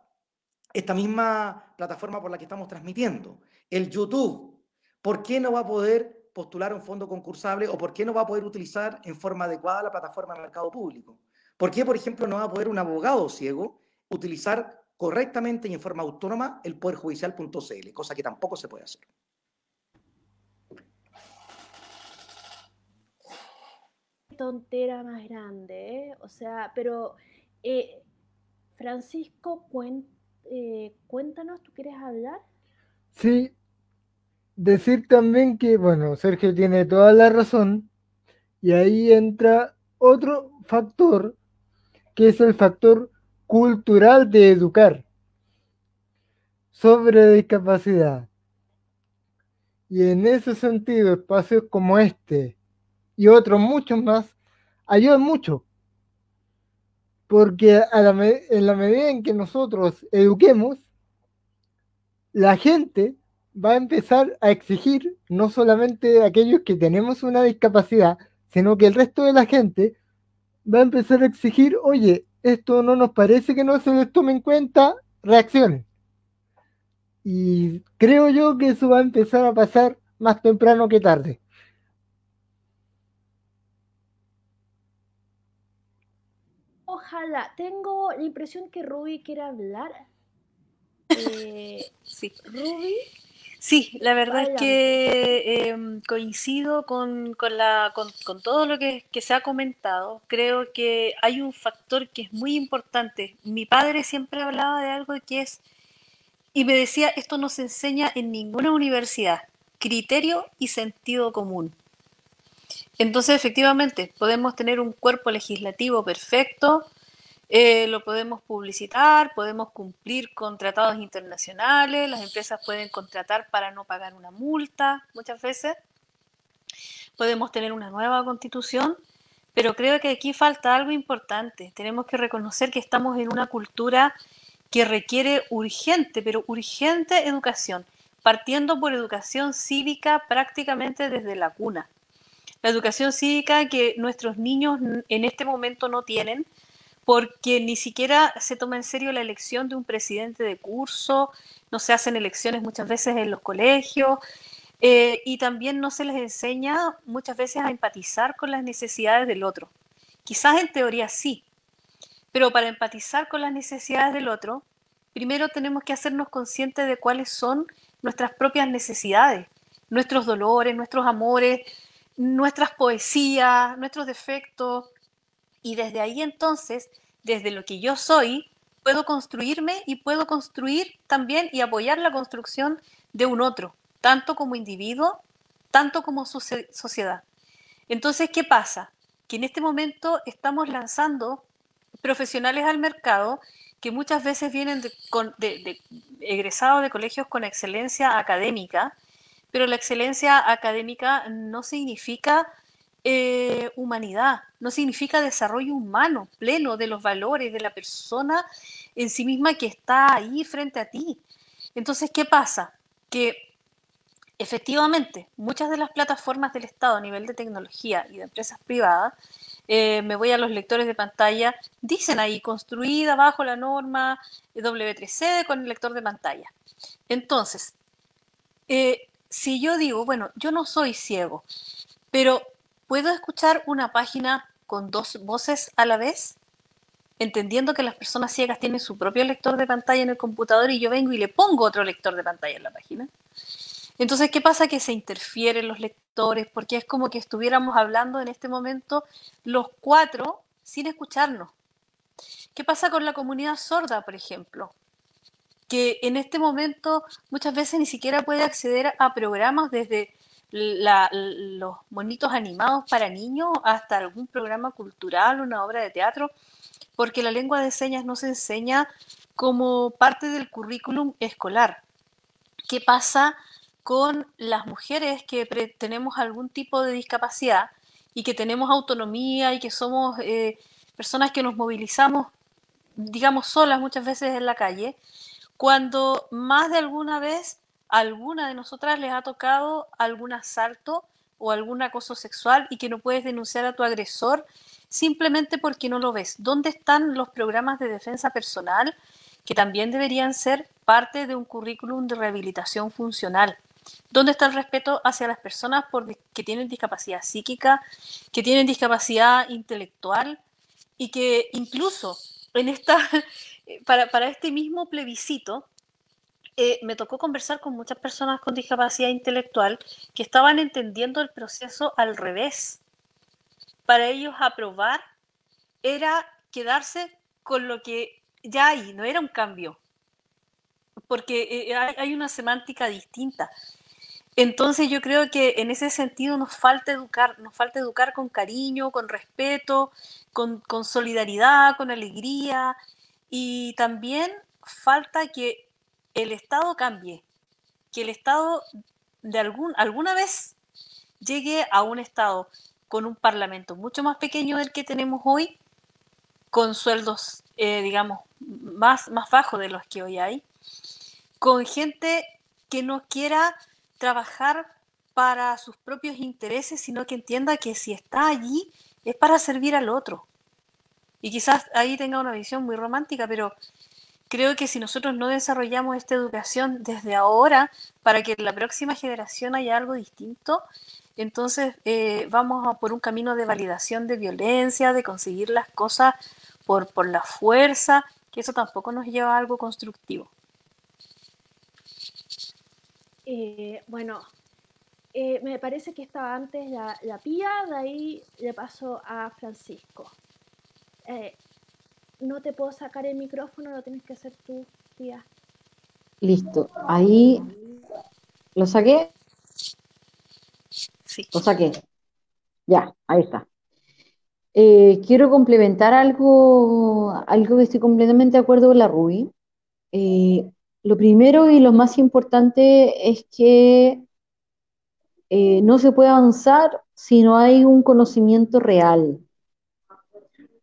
esta misma plataforma por la que estamos transmitiendo, el YouTube, ¿por qué no va a poder postular un fondo concursable o por qué no va a poder utilizar en forma adecuada la plataforma de mercado público? ¿Por qué, por ejemplo, no va a poder un abogado ciego utilizar correctamente y en forma autónoma el poderjudicial.cl, cosa que tampoco se puede hacer? tontera más grande, ¿eh? O sea, pero eh, Francisco, eh, cuéntanos, ¿tú quieres hablar? Sí, decir también que, bueno, Sergio tiene toda la razón y ahí entra otro factor que es el factor cultural de educar sobre discapacidad. Y en ese sentido, espacios como este y otros muchos más ayudan mucho. Porque en la medida en que nosotros eduquemos, la gente va a empezar a exigir, no solamente aquellos que tenemos una discapacidad, sino que el resto de la gente va a empezar a exigir, oye, esto no nos parece que no se les tome en cuenta, reacciones. Y creo yo que eso va a empezar a pasar más temprano que tarde. Tengo la impresión que Ruby quiere hablar. Eh, sí. Ruby. Sí, la verdad es que em, coincido con, la, con, todo lo que, se ha comentado. Creo que hay un factor que es muy importante. Mi padre siempre hablaba de algo que es, y me decía, esto no se enseña en ninguna universidad, criterio y sentido común. Entonces, efectivamente, podemos tener un cuerpo legislativo perfecto, eh, lo podemos publicitar, podemos cumplir con tratados internacionales, las empresas pueden contratar para no pagar una multa muchas veces, podemos tener una nueva constitución, pero creo que aquí falta algo importante. Tenemos que reconocer que estamos en una cultura que requiere urgente, pero urgente educación, partiendo por educación cívica prácticamente desde la cuna. La educación cívica que nuestros niños en este momento no tienen, porque ni siquiera se toma en serio la elección de un presidente de curso, no se hacen elecciones muchas veces en los colegios eh, y también no se les enseña muchas veces a empatizar con las necesidades del otro. Quizás en teoría sí, pero para empatizar con las necesidades del otro, primero tenemos que hacernos conscientes de cuáles son nuestras propias necesidades, nuestros dolores, nuestros amores, nuestras poesías, nuestros defectos, y desde ahí entonces, desde lo que yo soy, puedo construirme y puedo construir también y apoyar la construcción de un otro, tanto como individuo, tanto como sociedad. Entonces, ¿qué pasa? Que en este momento estamos lanzando profesionales al mercado que muchas veces vienen egresados de colegios con excelencia académica, pero la excelencia académica no significa eh, humanidad, no significa desarrollo humano pleno de los valores de la persona en sí misma que está ahí frente a ti. Entonces, ¿qué pasa? Que efectivamente muchas de las plataformas del Estado a nivel de tecnología y de empresas privadas, eh, me voy a los lectores de pantalla, dicen ahí construida bajo la norma W3C con el lector de pantalla. Entonces, eh, si yo digo, bueno, yo no soy ciego, pero ¿Puedo escuchar una página con dos voces a la vez? Entendiendo que las personas ciegas tienen su propio lector de pantalla en el computador y yo vengo y le pongo otro lector de pantalla en la página. Entonces, ¿qué pasa? Que se interfieren los lectores porque es como que estuviéramos hablando en este momento los cuatro sin escucharnos. ¿Qué pasa con la comunidad sorda, por ejemplo? Que en este momento muchas veces ni siquiera puede acceder a programas desde los monitos animados para niños hasta algún programa cultural, una obra de teatro, porque la lengua de señas no se enseña como parte del currículum escolar. ¿Qué pasa con las mujeres que tenemos algún tipo de discapacidad y que tenemos autonomía y que somos eh, personas que nos movilizamos, digamos, solas muchas veces en la calle, cuando más de alguna vez alguna de nosotras les ha tocado algún asalto o algún acoso sexual y que no puedes denunciar a tu agresor simplemente porque no lo ves. ¿Dónde están los programas de defensa personal que también deberían ser parte de un currículum de rehabilitación funcional? ¿Dónde está el respeto hacia las personas que tienen discapacidad psíquica, que tienen discapacidad intelectual y que incluso en esta, para, para este mismo plebiscito, eh, me tocó conversar con muchas personas con discapacidad intelectual que estaban entendiendo el proceso al revés. Para ellos aprobar era quedarse con lo que ya hay, no era un cambio, porque eh, hay una semántica distinta. Entonces yo creo que en ese sentido nos falta educar, nos falta educar con cariño, con respeto, con solidaridad, con alegría y también falta que el Estado cambie, que el Estado de algún, alguna vez llegue a un Estado con un parlamento mucho más pequeño del que tenemos hoy, con sueldos, eh, digamos, más, más bajos de los que hoy hay, con gente que no quiera trabajar para sus propios intereses, sino que entienda que si está allí es para servir al otro. Y quizás ahí tenga una visión muy romántica, pero creo que si nosotros no desarrollamos esta educación desde ahora para que en la próxima generación haya algo distinto, entonces eh, vamos a por un camino de validación de violencia, de conseguir las cosas por, por la fuerza, que eso tampoco nos lleva a algo constructivo. Eh, bueno, eh, me parece que estaba antes la, la, Pía, de ahí le paso a Francisco no te puedo sacar el micrófono, lo tienes que hacer tú, tía. Listo, ahí lo saqué. Sí. Lo saqué. Ya, ahí está. Eh, quiero complementar algo, algo que estoy completamente de acuerdo con la Ruby. Eh, lo primero y lo más importante es que eh, no se puede avanzar si no hay un conocimiento real.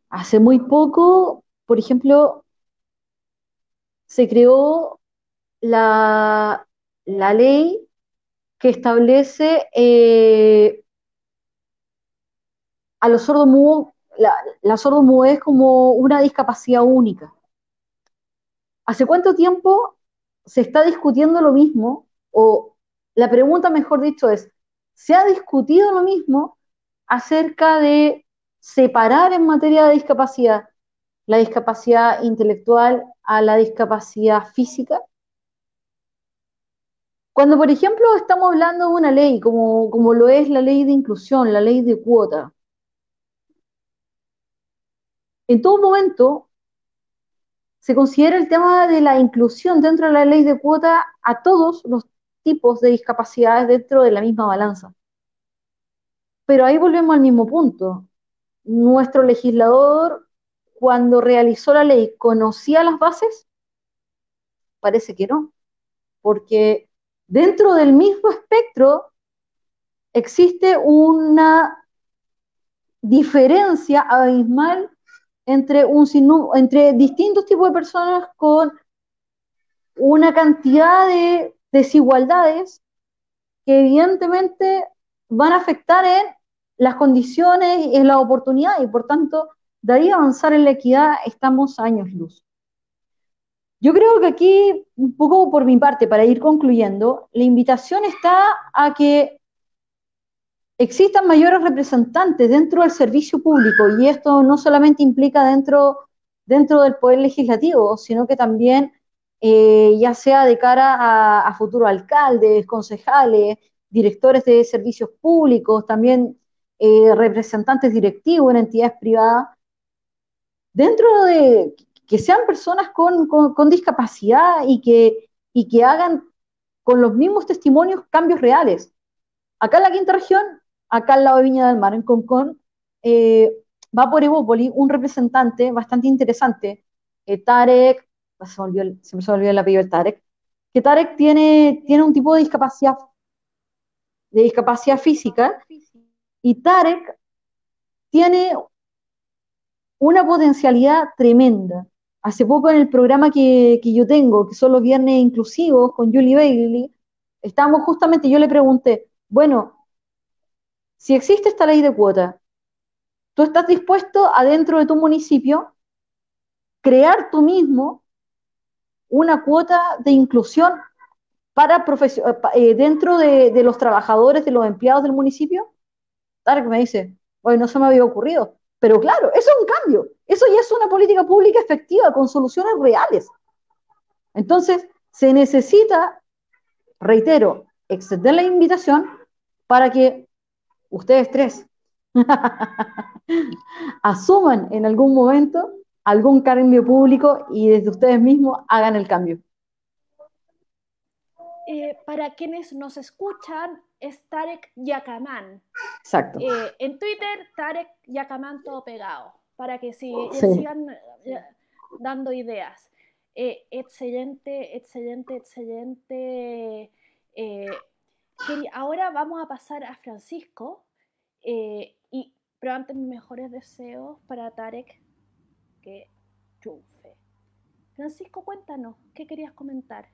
Hace muy poco por ejemplo, se creó la, ley que establece eh, a los sordomudos, la, la es como una discapacidad única. ¿Hace cuánto tiempo se está discutiendo lo mismo? O la pregunta, mejor dicho, es, ¿se ha discutido lo mismo acerca de separar en materia de discapacidad la discapacidad intelectual a la discapacidad física? Cuando, por ejemplo, estamos hablando de una ley, como, como lo es la ley de inclusión, la ley de cuota, en todo momento se considera el tema de la inclusión dentro de la ley de cuota a todos los tipos de discapacidades dentro de la misma balanza. Pero ahí volvemos al mismo punto. Nuestro legislador cuando realizó la ley, ¿conocía las bases? Parece que no, porque dentro del mismo espectro existe una diferencia abismal entre, un entre distintos tipos de personas con una cantidad de desigualdades que evidentemente van a afectar en las condiciones y en las oportunidades y por tanto de ahí avanzar en la equidad estamos años luz. Yo creo que aquí, un poco por mi parte, para ir concluyendo, la invitación está a que existan mayores representantes dentro del servicio público y esto no solamente implica dentro, dentro del poder legislativo, sino que también eh, ya sea de cara a, futuros alcaldes, concejales, directores de servicios públicos, también eh, representantes directivos en entidades privadas, dentro de que sean personas con, discapacidad y que, hagan con los mismos testimonios cambios reales. Acá en la quinta región, acá al lado de Viña del Mar, en Concón, eh, va por Evópoli un representante bastante interesante, eh, Tarek, se me, se me olvidó el apellido de Tarek, que Tarek tiene, tiene un tipo de discapacidad, de discapacidad física, y Tarek tiene una potencialidad tremenda. Hace poco en el programa que, que yo tengo, que son los viernes inclusivos con Julie Bailey, estamos justamente, yo le pregunté, bueno, si existe esta ley de cuota, ¿tú estás dispuesto adentro de tu municipio crear tú mismo una cuota de inclusión para eh, dentro de, de, los trabajadores, de los empleados del municipio? Tarek me dice, hoy no se me había ocurrido. Pero claro, eso es un cambio. Eso ya es una política pública efectiva con soluciones reales. Entonces, se necesita, reitero, extender la invitación para que ustedes tres asuman en algún momento algún cambio público y desde ustedes mismos hagan el cambio. Eh, para quienes nos escuchan, es Tarek Yakamán. Exacto. Eh, en Twitter, Tarek Yakamán todo pegado, para que sigan eh, dando ideas. excelente, excelente, excelente. ahora vamos a pasar a Francisco. y, pero antes, mis mejores deseos para Tarek que chufe. Francisco, cuéntanos, ¿qué querías comentar?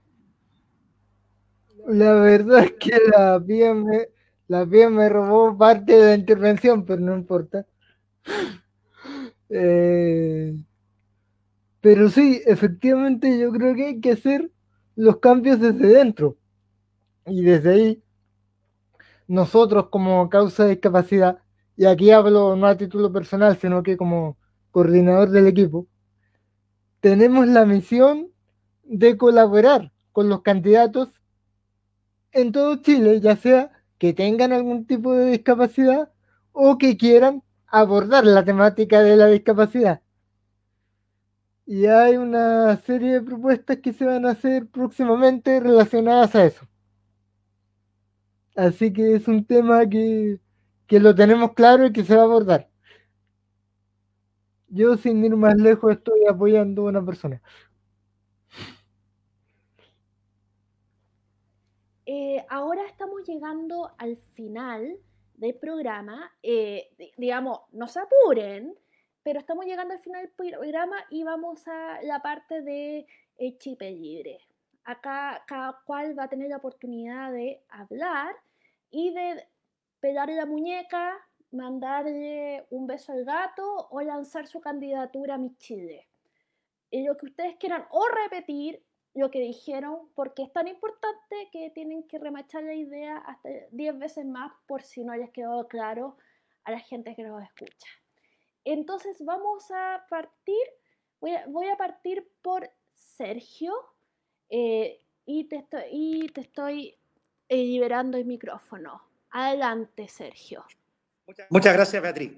La verdad es que la pía me, la me robó parte de la intervención, pero no importa. Eh, pero sí, efectivamente yo creo que hay que hacer los cambios desde dentro. Y desde ahí, nosotros como causa de discapacidad, y aquí hablo no a título personal, sino que como coordinador del equipo, tenemos la misión de colaborar con los candidatos en todo Chile, ya sea que tengan algún tipo de discapacidad o que quieran abordar la temática de la discapacidad. Y hay una serie de propuestas que se van a hacer próximamente relacionadas a eso. Así que es un tema que, que lo tenemos claro y que se va a abordar. Yo sin ir más lejos estoy apoyando a una persona. Eh, ahora estamos llegando al final del programa. Eh, digamos, no se apuren, pero estamos llegando al final del programa y vamos a la parte de chip libre. Acá cada cual va a tener la oportunidad de hablar y de pegarle la muñeca, mandarle un beso al gato o lanzar su candidatura a mi Chile. Lo que ustedes quieran o repetir lo que dijeron, porque es tan importante que tienen que remachar la idea hasta 10 veces más por si no les quedó claro a la gente que nos escucha. Entonces vamos a partir, voy a, partir por Sergio eh, y, te estoy, y te estoy eh, liberando el micrófono. Adelante, Sergio. Muchas gracias, Beatriz.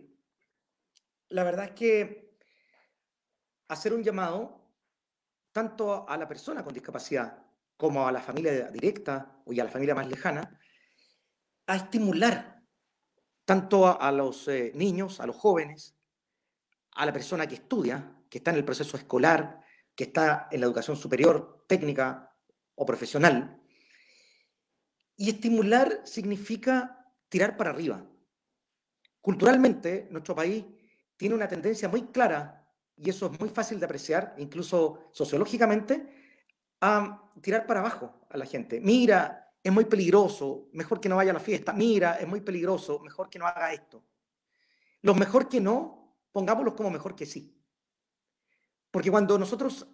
La verdad es que hacer un llamado tanto a la persona con discapacidad como a la familia directa o a la familia más lejana a estimular tanto a, los eh, niños, a los jóvenes, a la persona que estudia, que está en el proceso escolar, que está en la educación superior, técnica o profesional. Y estimular significa tirar para arriba, Culturalmente, nuestro país tiene una tendencia muy clara, y eso es muy fácil de apreciar, incluso sociológicamente, a tirar para abajo a la gente. Mira, es muy peligroso, mejor que no vaya a la fiesta. Mira, es muy peligroso, mejor que no haga esto. Los mejor que no, pongámoslos como mejor que sí. Porque cuando nosotros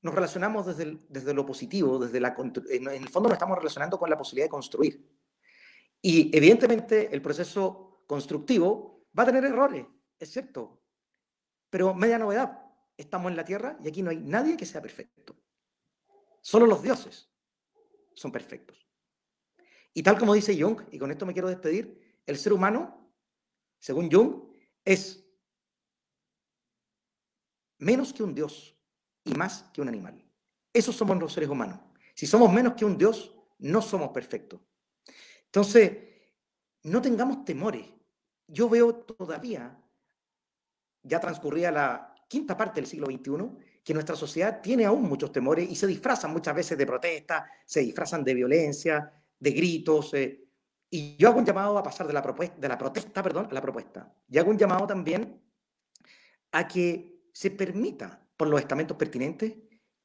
nos relacionamos desde, desde lo positivo, desde la, en el fondo nos estamos relacionando con la posibilidad de construir. Y evidentemente el proceso constructivo, va a tener errores, es cierto. Pero media novedad, estamos en la Tierra y aquí no hay nadie que sea perfecto. Solo los dioses son perfectos. Y tal como dice Jung, y con esto me quiero despedir, el ser humano, según Jung, es menos que un dios y más que un animal. Esos somos los seres humanos. Si somos menos que un dios, no somos perfectos. Entonces, no tengamos temores. Yo veo todavía, ya transcurría la quinta parte del siglo XXI, que nuestra sociedad tiene aún muchos temores y se disfrazan muchas veces de protesta, se disfrazan de violencia, de gritos, eh, Y yo hago un llamado a pasar de la, propuesta, de la protesta perdón, a la propuesta. Y hago un llamado también a que se permita por los estamentos pertinentes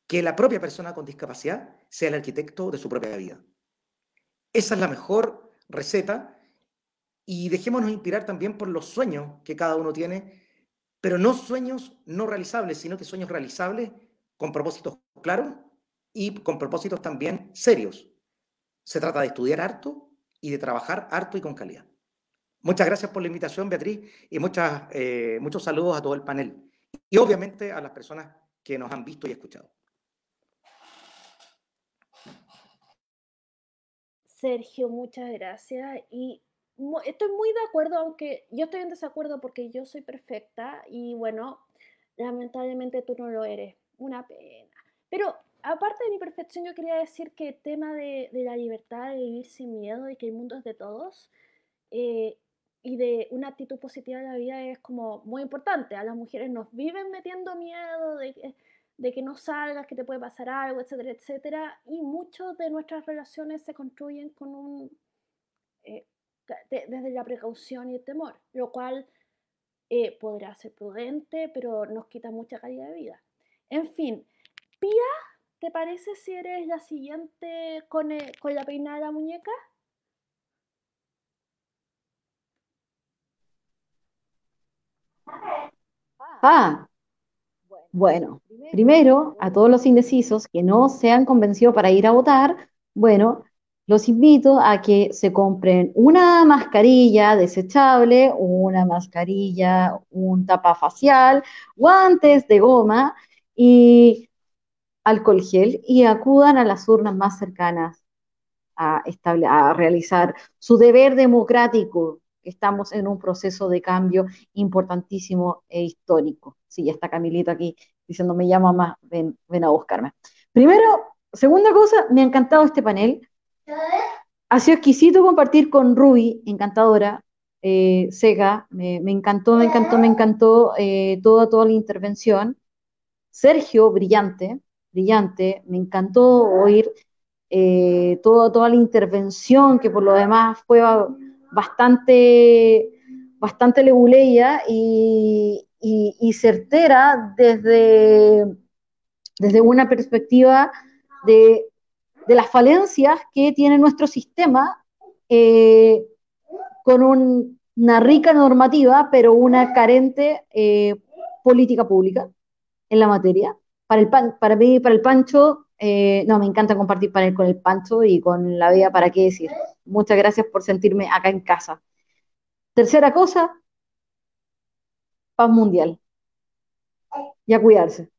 que la propia persona con discapacidad sea el arquitecto de su propia vida. Esa es la mejor receta y dejémonos inspirar también por los sueños que cada uno tiene, pero no sueños no realizables, sino que sueños realizables con propósitos claros y con propósitos también serios. Se trata de estudiar harto y de trabajar harto y con calidad. Muchas gracias por la invitación, Beatriz, y muchas, eh, muchos saludos a todo el panel y obviamente a las personas que nos han visto y escuchado. Sergio, muchas gracias. Y estoy muy de acuerdo, aunque yo estoy en desacuerdo porque yo soy perfecta y bueno, lamentablemente tú no lo eres. Una pena. Pero aparte de mi perfección, yo quería decir que el tema de, la libertad de vivir sin miedo y que el mundo es de todos eh, y de una actitud positiva de la vida es como muy importante. A las mujeres nos viven metiendo miedo de de que no salgas, que te puede pasar algo, etcétera, etcétera. Y muchas de nuestras relaciones se construyen con un, eh, desde la precaución y el temor, lo cual eh, podrá ser prudente, pero nos quita mucha calidad de vida. En fin, Pía, ¿te parece si eres la siguiente con, con la peinada de la muñeca? Ah, bueno, primero, a todos los indecisos que no se han convencido para ir a votar, bueno, los invito a que se compren una mascarilla desechable, una mascarilla, un tapa facial, guantes de goma y alcohol gel y acudan a las urnas más cercanas a, a realizar su deber democrático estamos en un proceso de cambio importantísimo e histórico. Sí, ya está Camilito aquí diciendo, me llama más, ven, ven a buscarme. Primero, segunda cosa, me ha encantado este panel. Ha sido exquisito compartir con Ruby, encantadora, eh, Sega, me, encantó, me encantó, me encantó eh, toda, toda la intervención. Sergio, brillante, brillante, me encantó oír eh, toda, toda la intervención que por lo demás fue bastante, bastante leguleya y, y, certera desde, desde una perspectiva de, de, las falencias que tiene nuestro sistema eh, con una rica normativa, pero una carente eh, política pública en la materia. Para, el pan, para mí, para el Pancho, eh, no, me encanta compartir panel con el Pancho y con la vida, ¿para qué decir? Muchas gracias por sentirme acá en casa. Tercera cosa, paz mundial. Y a cuidarse.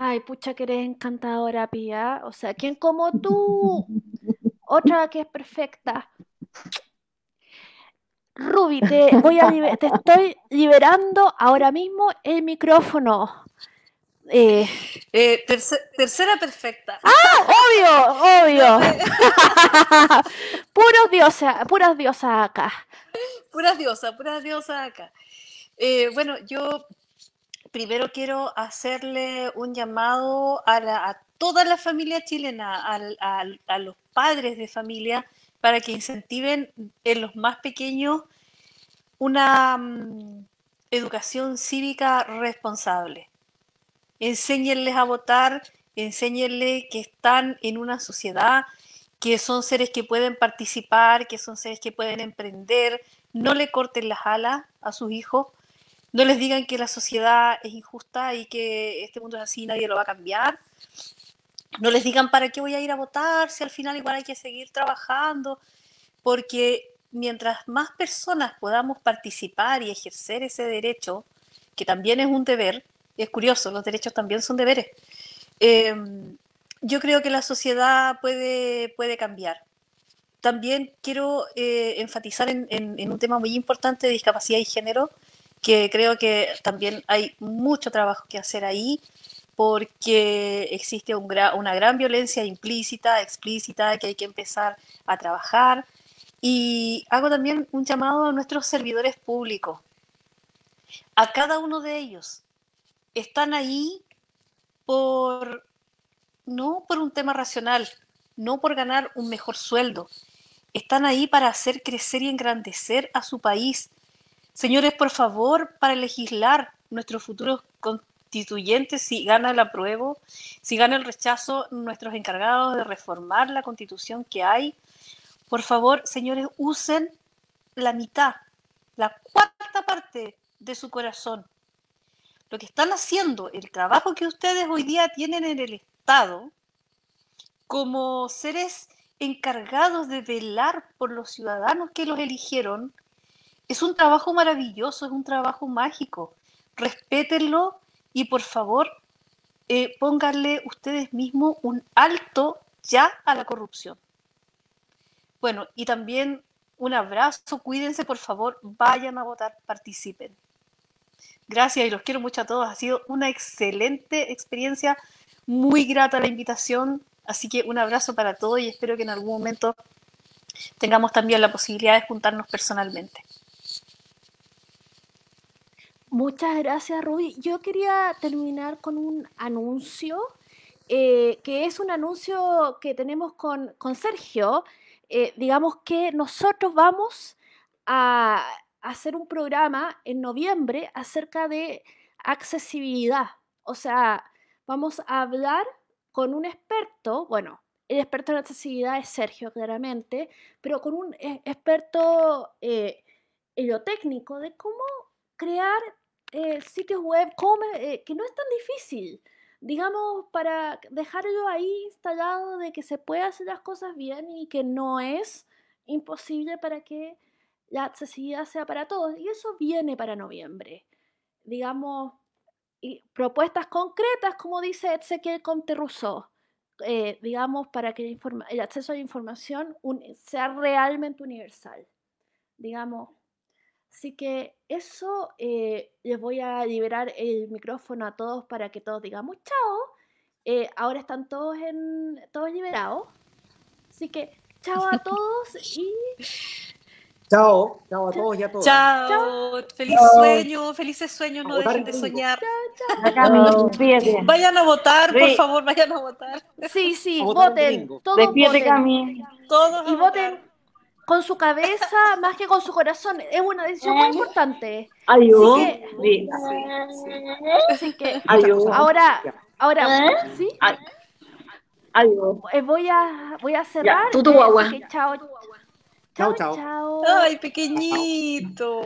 Ay, pucha, que eres encantadora, Pía. O sea, ¿quién como tú? Otra que es perfecta. Ruby, te, voy a te estoy liberando ahora mismo el micrófono. Eh, eh, tercera perfecta. ¡Ah! Obvio, obvio. puros diosas, puras diosas acá. Puras diosas, puras diosas acá. Eh, bueno, yo primero quiero hacerle un llamado a, toda la familia chilena, a, los padres de familia, para que incentiven en los más pequeños una mm, educación cívica responsable. Enséñenles a votar, enséñenles que están en una sociedad, que son seres que pueden participar, que son seres que pueden emprender, no le corten las alas a sus hijos, no les digan que la sociedad es injusta y que este mundo es así y nadie lo va a cambiar. No les digan para qué voy a ir a votar si al final igual hay que seguir trabajando, porque mientras más personas podamos participar y ejercer ese derecho, que también es un deber, es curioso, los derechos también son deberes. Em, yo creo que la sociedad puede, puede cambiar. También quiero eh, enfatizar en, un tema muy importante de discapacidad y género, que creo que también hay mucho trabajo que hacer ahí, porque existe una gran violencia implícita, explícita, que hay que empezar a trabajar. Y hago también un llamado a nuestros servidores públicos, a cada uno de ellos, están ahí por, no por un tema racional, no por ganar un mejor sueldo. Están ahí para hacer crecer y engrandecer a su país. Señores, por favor, para legislar nuestros futuros constituyentes, si gana el apruebo, si gana el rechazo, nuestros encargados de reformar la constitución que hay, por favor, señores, usen la mitad, la cuarta parte de su corazón. Lo que están haciendo, el trabajo que ustedes hoy día tienen en el Estado, como seres encargados de velar por los ciudadanos que los eligieron, es un trabajo maravilloso, es un trabajo mágico. Respétenlo y por favor eh, pónganle ustedes mismos un alto ya a la corrupción. Bueno, y también un abrazo, cuídense por favor, vayan a votar, participen. Gracias y los quiero mucho a todos. Ha sido una excelente experiencia, muy grata la invitación. Así que un abrazo para todos y espero que en algún momento tengamos también la posibilidad de juntarnos personalmente. Muchas gracias, Ruby. Yo quería terminar con un anuncio, eh, que es un anuncio que tenemos con, con Sergio. Eh, digamos que nosotros vamos a hacer un programa en noviembre acerca de accesibilidad. O sea, vamos a hablar con un experto, bueno, el experto en accesibilidad es Sergio, claramente, pero con un eh, experto eh, técnico de cómo crear eh, sitios web eh, que no es tan difícil, digamos, para dejarlo ahí instalado de que se puede hacer las cosas bien y que no es imposible para que la accesibilidad sea para todos. Y eso viene para noviembre. Digamos, y propuestas concretas, como dice Ezequiel Conte Rousseau, eh, digamos, para que el, acceso a la información sea realmente universal. Digamos, Así que eso eh, les voy a liberar el micrófono a todos para que todos digamos chao. Eh, ahora están todos en todos liberados. Así que chao a todos y Chao, chao a todos y a todas. Chao, feliz sueño, felices sueños, no dejen de soñar. Chao, Vayan a votar, por favor, vayan a votar. Sí, sí, voten. Todos voten. Todos y voten con su cabeza más que con su corazón. Es una decisión muy importante. Ayuda. Así que, así que ahora, ahora, ¿sí? Adiós. Eh, voy a, voy a cerrar. Ya, tú, tu guagua. Chao. Chao, chao. chao. Ay, pequeñito.